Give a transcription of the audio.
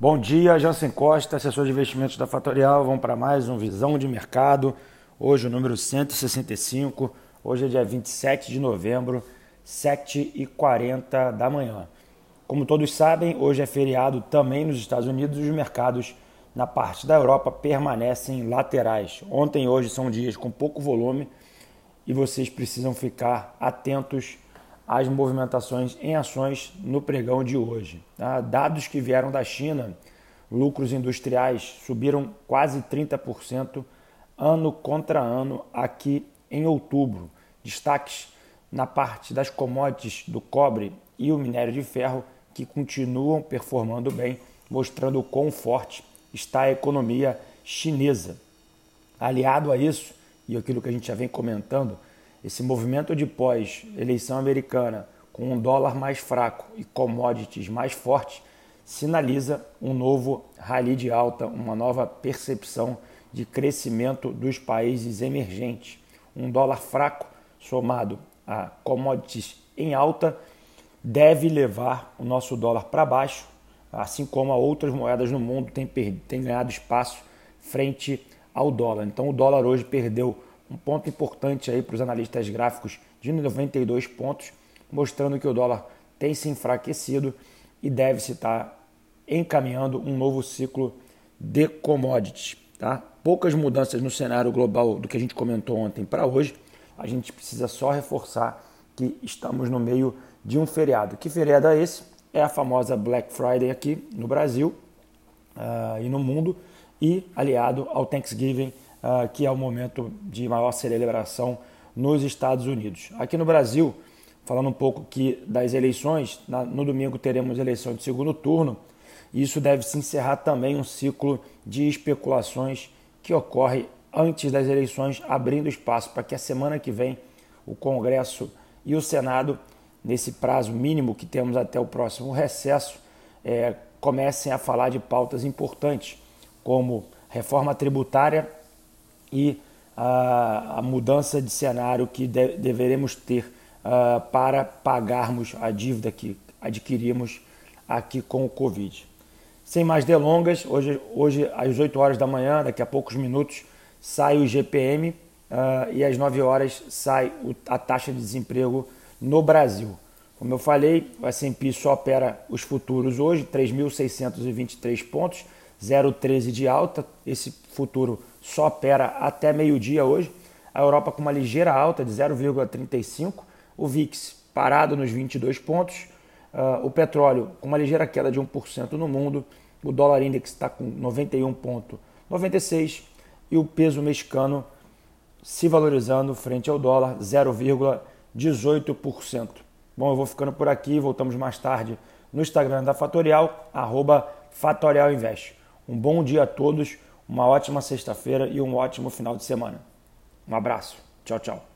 Bom dia, Jansen Costa, assessor de investimentos da Fatorial. Vamos para mais um Visão de Mercado. Hoje o número 165. Hoje é dia 27 de novembro, 7h40 da manhã. Como todos sabem, hoje é feriado também nos Estados Unidos e os mercados na parte da Europa permanecem laterais. Ontem e hoje são dias com pouco volume e vocês precisam ficar atentos às movimentações em ações no pregão de hoje. Tá? Dados que vieram da China, lucros industriais subiram quase 30% ano contra ano aqui em outubro. Destaques na parte das commodities do cobre e o minério de ferro que continuam performando bem, mostrando o quão forte está a economia chinesa. Aliado a isso, e aquilo que a gente já vem comentando, esse movimento de pós-eleição americana com um dólar mais fraco e commodities mais fortes sinaliza um novo rally de alta, uma nova percepção de crescimento dos países emergentes. Um dólar fraco somado a commodities em alta deve levar o nosso dólar para baixo, assim como outras moedas no mundo têm, têm ganhado espaço frente ao dólar. Então o dólar hoje perdeu um ponto importante aí para os analistas gráficos de 92 pontos, mostrando que o dólar tem se enfraquecido e deve se estar encaminhando um novo ciclo de commodities. Tá? Poucas mudanças no cenário global do que a gente comentou ontem para hoje. A gente precisa só reforçar que estamos no meio de um feriado. Que feriado é esse? É a famosa Black Friday aqui no Brasil uh, e no mundo e aliado ao Thanksgiving uh, que é o momento de maior celebração nos Estados Unidos. Aqui no Brasil, falando um pouco que das eleições, na, no domingo teremos eleição de segundo turno. Isso deve se encerrar também um ciclo de especulações que ocorre antes das eleições, abrindo espaço para que a semana que vem o Congresso e o Senado, nesse prazo mínimo que temos até o próximo recesso, é, comecem a falar de pautas importantes, como reforma tributária e a, a mudança de cenário que de, deveremos ter uh, para pagarmos a dívida que adquirimos aqui com o Covid. Sem mais delongas, hoje, hoje às 8 horas da manhã, daqui a poucos minutos, sai o GPM uh, e às 9 horas sai o, a taxa de desemprego no Brasil. Como eu falei, o S&P só opera os futuros hoje, 3.623 pontos, 0,13 de alta. Esse futuro só opera até meio-dia hoje. A Europa com uma ligeira alta de 0,35. O VIX parado nos 22 pontos. Uh, o petróleo com uma ligeira queda de 1% no mundo. O dólar index está com 91,96 e o peso mexicano se valorizando frente ao dólar 0,18%. Bom, eu vou ficando por aqui. Voltamos mais tarde no Instagram da Fatorial, arroba Fatorial. Um bom dia a todos, uma ótima sexta-feira e um ótimo final de semana. Um abraço. Tchau, tchau.